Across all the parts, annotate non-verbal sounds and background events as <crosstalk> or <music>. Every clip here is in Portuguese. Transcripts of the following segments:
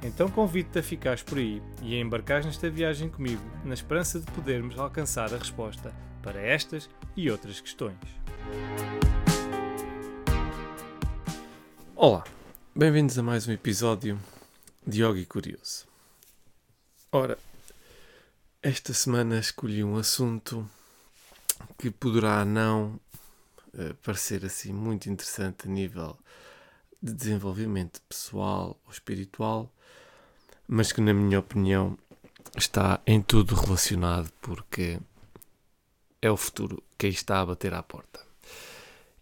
Então convido-te a ficares por aí e a embarcares nesta viagem comigo, na esperança de podermos alcançar a resposta para estas e outras questões. Olá, bem-vindos a mais um episódio de Yogi Curioso. Ora, esta semana escolhi um assunto que poderá não uh, parecer assim muito interessante a nível de desenvolvimento pessoal ou espiritual, mas que, na minha opinião, está em tudo relacionado porque é o futuro que aí está a bater à porta.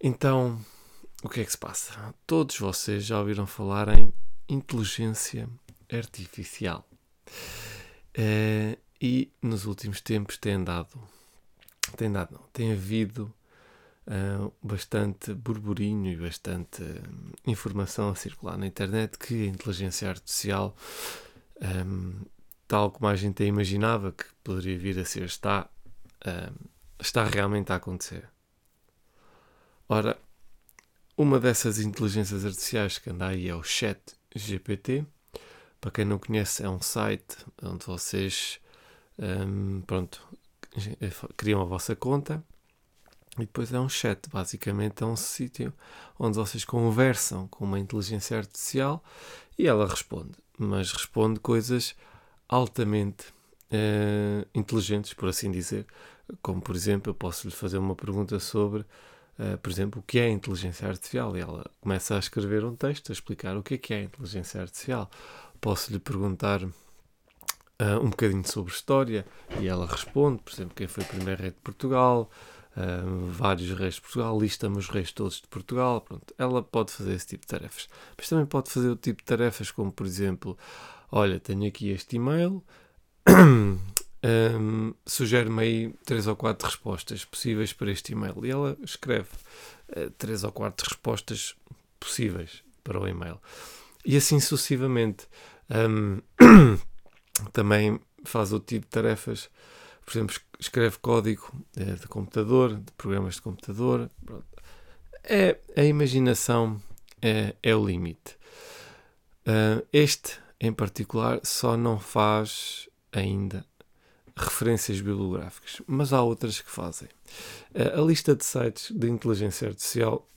Então, o que é que se passa? Todos vocês já ouviram falar em inteligência artificial. Uh, e nos últimos tempos tem dado, tem dado, não, tem havido uh, bastante burburinho e bastante uh, informação a circular na internet que a inteligência artificial, um, tal como a gente imaginava que poderia vir a ser, está, um, está realmente a acontecer. Ora, uma dessas inteligências artificiais que anda aí é o Chat GPT. Para quem não conhece, é um site onde vocês um, pronto, criam a vossa conta e depois é um chat. Basicamente é um sítio onde vocês conversam com uma inteligência artificial e ela responde, mas responde coisas altamente uh, inteligentes, por assim dizer. Como, por exemplo, eu posso lhe fazer uma pergunta sobre, uh, por exemplo, o que é inteligência artificial. E ela começa a escrever um texto a explicar o que é que é inteligência artificial. Posso lhe perguntar uh, um bocadinho sobre história e ela responde, por exemplo, quem foi o primeiro rei de Portugal, vários reis de Portugal, lista-me os reis todos de Portugal. Pronto, ela pode fazer esse tipo de tarefas. Mas também pode fazer o tipo de tarefas como, por exemplo, olha, tenho aqui este e-mail. <clears throat> um, sugere-me aí três ou quatro respostas possíveis para este e-mail. E ela escreve uh, três ou quatro respostas possíveis para o e-mail. E assim sucessivamente. Um, <clears throat> também faz o tipo de tarefas, por exemplo, escreve código uh, de computador, de programas de computador. Pronto. É, a imaginação é, é o limite. Uh, este, em particular, só não faz ainda referências bibliográficas, mas há outras que fazem. Uh, a lista de sites de inteligência artificial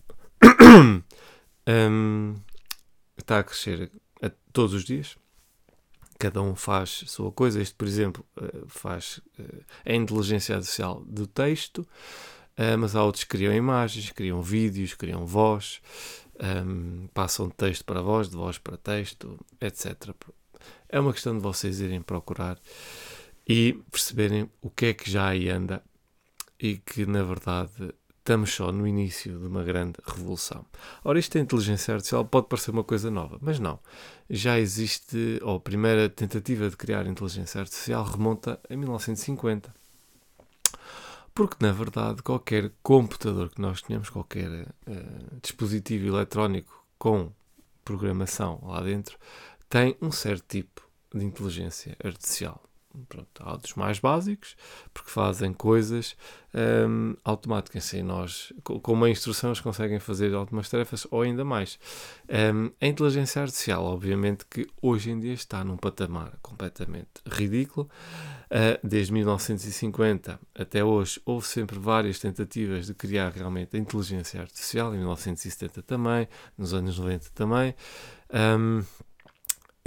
um, <coughs> está a crescer a, todos os dias. Cada um faz a sua coisa. Este, por exemplo, uh, faz uh, a inteligência artificial do texto, mas há outros que criam imagens, criam vídeos, criam voz, um, passam de texto para voz, de voz para texto, etc. É uma questão de vocês irem procurar e perceberem o que é que já aí anda e que, na verdade, estamos só no início de uma grande revolução. Ora, isto da inteligência artificial pode parecer uma coisa nova, mas não. Já existe, ou a primeira tentativa de criar inteligência artificial remonta a 1950. Porque, na verdade, qualquer computador que nós tenhamos, qualquer uh, dispositivo eletrónico com programação lá dentro, tem um certo tipo de inteligência artificial. Pronto, há dos mais básicos, porque fazem coisas um, automáticas. Sem nós, com uma instrução, eles conseguem fazer algumas tarefas ou ainda mais. Um, a inteligência artificial, obviamente, que hoje em dia está num patamar completamente ridículo. Uh, desde 1950 até hoje, houve sempre várias tentativas de criar realmente a inteligência artificial, em 1970 também, nos anos 90 também. Um,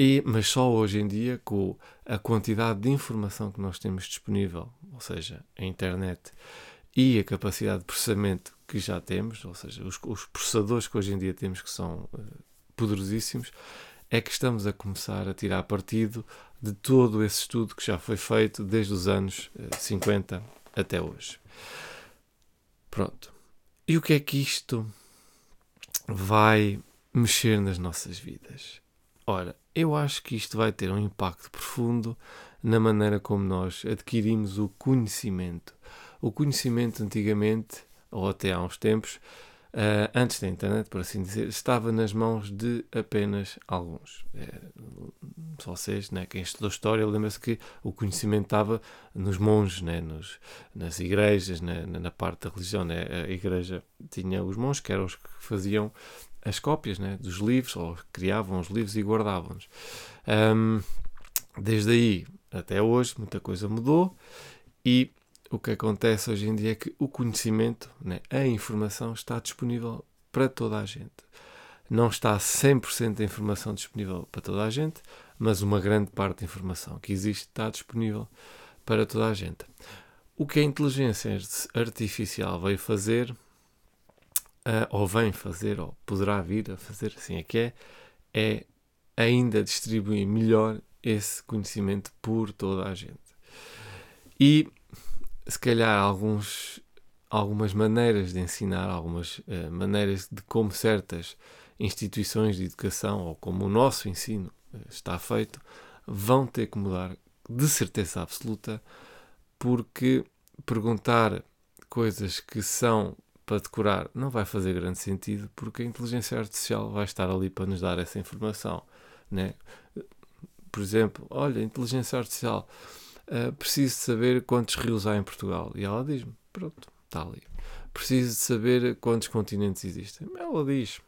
e, mas só hoje em dia, com a quantidade de informação que nós temos disponível, ou seja, a internet e a capacidade de processamento que já temos, ou seja, os, os processadores que hoje em dia temos que são uh, poderosíssimos, é que estamos a começar a tirar partido de todo esse estudo que já foi feito desde os anos uh, 50 até hoje. Pronto. E o que é que isto vai mexer nas nossas vidas? Ora, eu acho que isto vai ter um impacto profundo na maneira como nós adquirimos o conhecimento, o conhecimento antigamente, ou até há uns tempos, uh, antes da internet, por assim dizer, estava nas mãos de apenas alguns. É, vocês, né, quem estudou história, lembra-se que o conhecimento estava nos monges, né, nos, nas igrejas, né, na parte da religião. Né, a igreja tinha os monges, que eram os que faziam as cópias né, dos livros, ou criavam os livros e guardavam-nos. Um, desde aí até hoje, muita coisa mudou e o que acontece hoje em dia é que o conhecimento, né, a informação, está disponível para toda a gente. Não está 100% da informação disponível para toda a gente, mas uma grande parte da informação que existe está disponível para toda a gente. O que a inteligência artificial veio fazer, ou vem fazer, ou poderá vir a fazer, assim é que é, é ainda distribuir melhor esse conhecimento por toda a gente. E se calhar alguns, algumas maneiras de ensinar, algumas uh, maneiras de como certas instituições de educação ou como o nosso ensino uh, está feito vão ter que mudar de certeza absoluta, porque perguntar coisas que são para decorar não vai fazer grande sentido, porque a inteligência artificial vai estar ali para nos dar essa informação. Né? Por exemplo, olha, inteligência artificial uh, preciso saber quantos rios há em Portugal. E ela diz-me, pronto, está ali. Preciso de saber quantos continentes existem. Ela diz,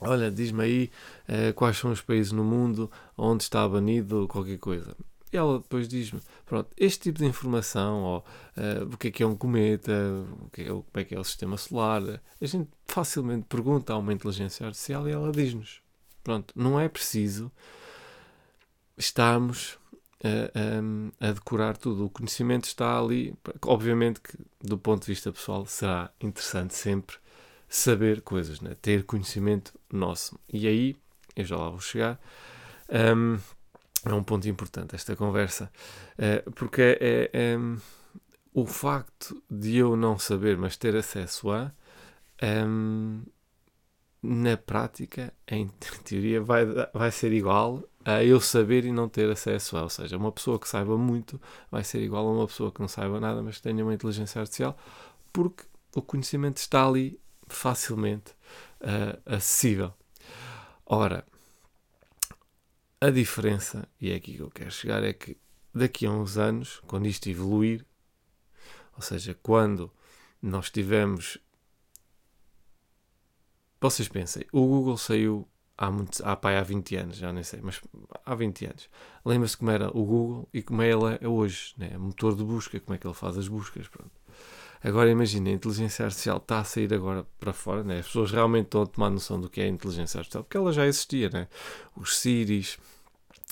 olha, diz-me aí uh, quais são os países no mundo onde está banido qualquer coisa. E ela depois diz-me, pronto, este tipo de informação, ou uh, o que é que é um cometa, o que é, como é que é o sistema solar, a gente facilmente pergunta a uma inteligência artificial e ela diz-nos. Pronto, não é preciso estarmos a, a, a, decorar tudo. O conhecimento está ali. Obviamente que, do ponto de vista pessoal, será interessante sempre saber coisas, né? ter conhecimento nosso. E aí, eu já lá vou chegar, um, é um ponto importante esta conversa, uh, porque é, é um, o facto de eu não saber, mas ter acesso a. Um, na prática, em <laughs> teoria, vai, vai ser igual a eu saber e não ter acesso a. Ou seja, uma pessoa que saiba muito vai ser igual a uma pessoa que não saiba nada, mas tenha uma inteligência artificial, porque o conhecimento está ali facilmente uh, acessível. Ora, a diferença, e é aqui que eu quero chegar, é que daqui a uns anos, quando isto evoluir, ou seja, quando nós tivermos vocês pensem, o Google saiu há, muito, há, pá, há 20 anos, já nem sei, mas há 20 anos. Lembra-se como era o Google e como é ele é hoje, né? motor de busca, como é que ele faz as buscas. Pronto. Agora imagina, a inteligência artificial está a sair agora para fora, né? as pessoas realmente estão a tomar noção do que é a inteligência artificial, porque ela já existia, né? os Siris,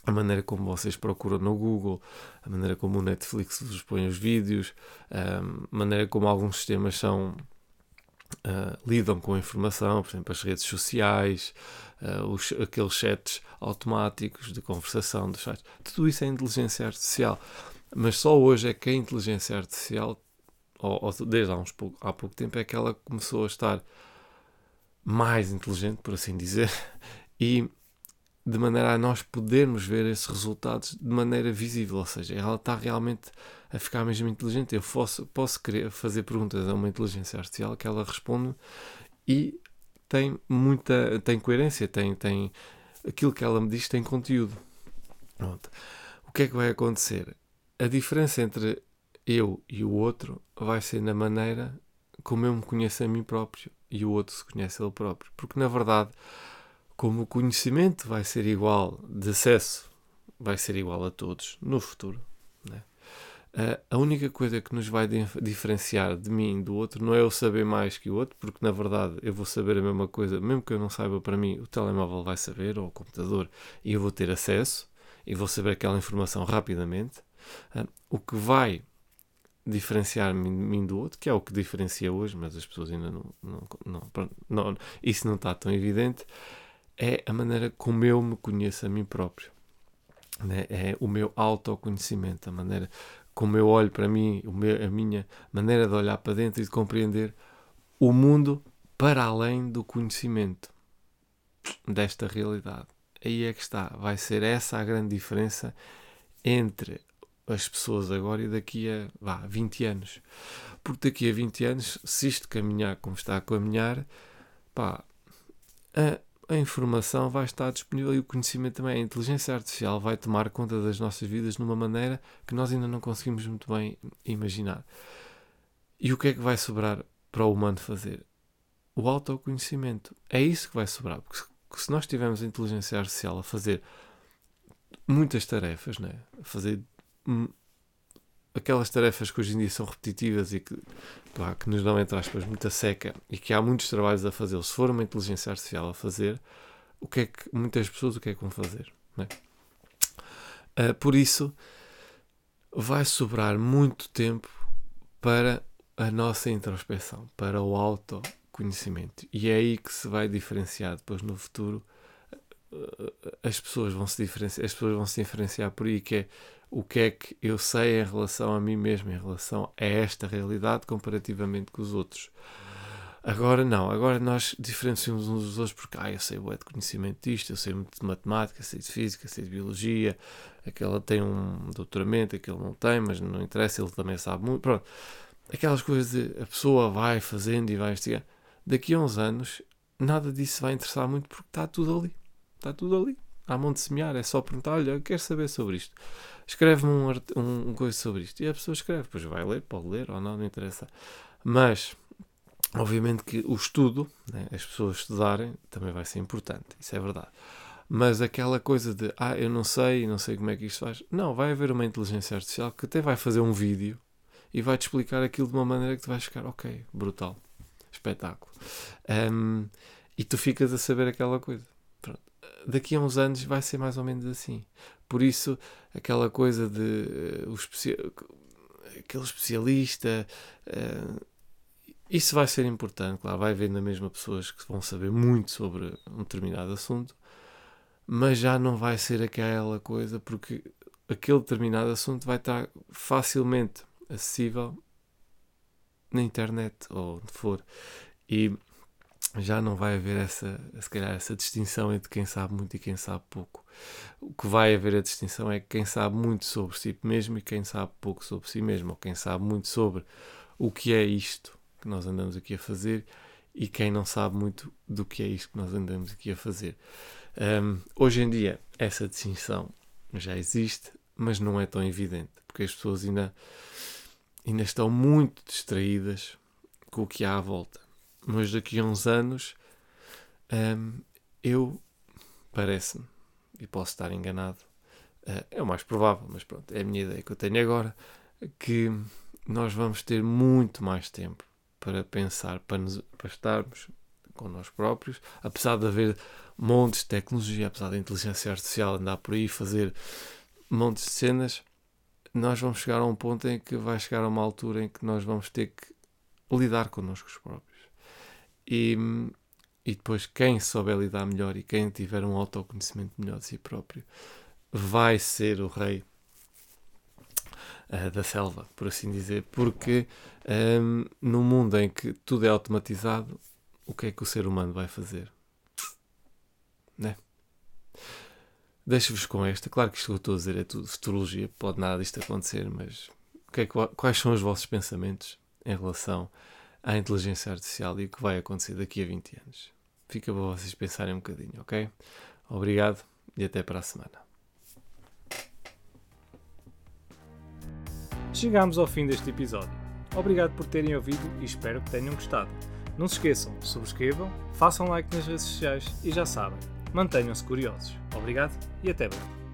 a maneira como vocês procuram no Google, a maneira como o Netflix vos põe os vídeos, a maneira como alguns sistemas são uh, lidam com a informação, por exemplo, as redes sociais, uh, os, aqueles chats automáticos de conversação dos sites. Tudo isso é inteligência artificial. Mas só hoje é que a inteligência artificial, ou, ou desde há, uns pouco, há pouco tempo, é que ela começou a estar mais inteligente, por assim dizer, <laughs> e de maneira a nós podermos ver esses resultados de maneira visível, ou seja, ela está realmente a ficar mesmo inteligente. Eu posso, posso querer fazer perguntas a uma inteligência artificial que ela responde e tem muita tem coerência, tem, tem aquilo que ela me diz tem conteúdo. Pronto. O que é que vai acontecer? A diferença entre eu e o outro vai ser na maneira como eu me conheço a mim próprio e o outro se conhece a ele próprio. Porque na verdade, como o conhecimento vai ser igual de acesso, vai ser igual a todos no futuro, né? A única coisa que nos vai diferenciar de mim do outro não é eu saber mais que o outro, porque na verdade eu vou saber a mesma coisa, mesmo que eu não saiba para mim, o telemóvel vai saber, ou o computador, e eu vou ter acesso, e vou saber aquela informação rapidamente. Uh, o que vai diferenciar-me mim do outro, que é o que diferencia hoje, mas as pessoas ainda não, não, não, não, isso não está tão evidente, é a maneira como eu me conheço a mim próprio. Né? É o meu autoconhecimento, a maneira como eu olho para mim, a minha maneira de olhar para dentro e de compreender o mundo para além do conhecimento desta realidade. Aí é que está. Vai ser essa a grande diferença entre as pessoas agora e daqui a vá, 20 anos. Porque daqui a 20 anos, se isto caminhar como está a caminhar, pá, a, a informação vai estar disponível e o conhecimento também. A inteligência artificial vai tomar conta das nossas vidas de uma maneira que nós ainda não conseguimos muito bem imaginar. E o que é que vai sobrar para o humano fazer? O autoconhecimento. É isso que vai sobrar. Porque se nós tivermos a inteligência artificial a fazer muitas tarefas, né? a fazer aquelas tarefas que hoje em dia são repetitivas e que, que nos dão, entre aspas, muita seca e que há muitos trabalhos a fazer, se for uma inteligência artificial a fazer, o que é que muitas pessoas o que é que vão fazer? Né? Uh, por isso, vai sobrar muito tempo para a nossa introspeção, para o autoconhecimento. E é aí que se vai diferenciar depois no futuro. As pessoas vão se diferenciar, as pessoas vão se diferenciar por aí, que é o que é que eu sei em relação a mim mesmo, em relação a esta realidade comparativamente com os outros. Agora não, agora nós diferenciamos uns dos outros porque ah, eu sei o de conhecimento disto, eu sei muito de matemática, sei de física, sei de biologia, aquela tem um doutoramento, aquele não tem, mas não interessa, ele também sabe muito. Pronto aquelas coisas de a pessoa vai fazendo e vai investigar. Daqui a uns anos, nada disso vai interessar muito porque está tudo ali. Está tudo ali. Há mão de semear, é só perguntar: olha, quero saber sobre isto. Escreve-me um, um, um coisa sobre isto. E a pessoa escreve, depois vai ler, pode ler ou não, não interessa. Mas, obviamente que o estudo, né, as pessoas estudarem, também vai ser importante. Isso é verdade. Mas aquela coisa de, ah, eu não sei, não sei como é que isto faz. Não, vai haver uma inteligência artificial que até vai fazer um vídeo e vai-te explicar aquilo de uma maneira que tu vais ficar, ok, brutal, espetáculo. Um, e tu ficas a saber aquela coisa. Pronto. Daqui a uns anos vai ser mais ou menos assim. Por isso, aquela coisa de uh, o especi aquele especialista, uh, isso vai ser importante, claro, vai haver na mesma pessoas que vão saber muito sobre um determinado assunto, mas já não vai ser aquela coisa, porque aquele determinado assunto vai estar facilmente acessível na internet ou onde for. E já não vai haver essa, se calhar, essa distinção entre quem sabe muito e quem sabe pouco. O que vai haver a distinção é quem sabe muito sobre si mesmo e quem sabe pouco sobre si mesmo, ou quem sabe muito sobre o que é isto que nós andamos aqui a fazer e quem não sabe muito do que é isto que nós andamos aqui a fazer. Um, hoje em dia, essa distinção já existe, mas não é tão evidente, porque as pessoas ainda ainda estão muito distraídas com o que há à volta. Mas daqui a uns anos, hum, eu parece-me, e posso estar enganado, uh, é o mais provável, mas pronto, é a minha ideia que eu tenho agora, que nós vamos ter muito mais tempo para pensar, para, nos, para estarmos com nós próprios, apesar de haver montes de tecnologia, apesar da inteligência artificial andar por aí fazer montes de cenas, nós vamos chegar a um ponto em que vai chegar a uma altura em que nós vamos ter que lidar connosco os próprios. E, e depois, quem souber lidar melhor e quem tiver um autoconhecimento melhor de si próprio vai ser o rei uh, da selva, por assim dizer. Porque um, no mundo em que tudo é automatizado, o que é que o ser humano vai fazer? Né? Deixo-vos com esta. Claro que isto que eu estou a dizer é tudo futurologia, pode nada disto acontecer, mas que é, quais são os vossos pensamentos em relação à inteligência artificial e o que vai acontecer daqui a 20 anos? Fica para vocês pensarem um bocadinho, ok? Obrigado e até para a semana. Chegamos ao fim deste episódio. Obrigado por terem ouvido e espero que tenham gostado. Não se esqueçam, subscrevam, façam like nas redes sociais e já sabem Mantenham-se curiosos. Obrigado e até breve.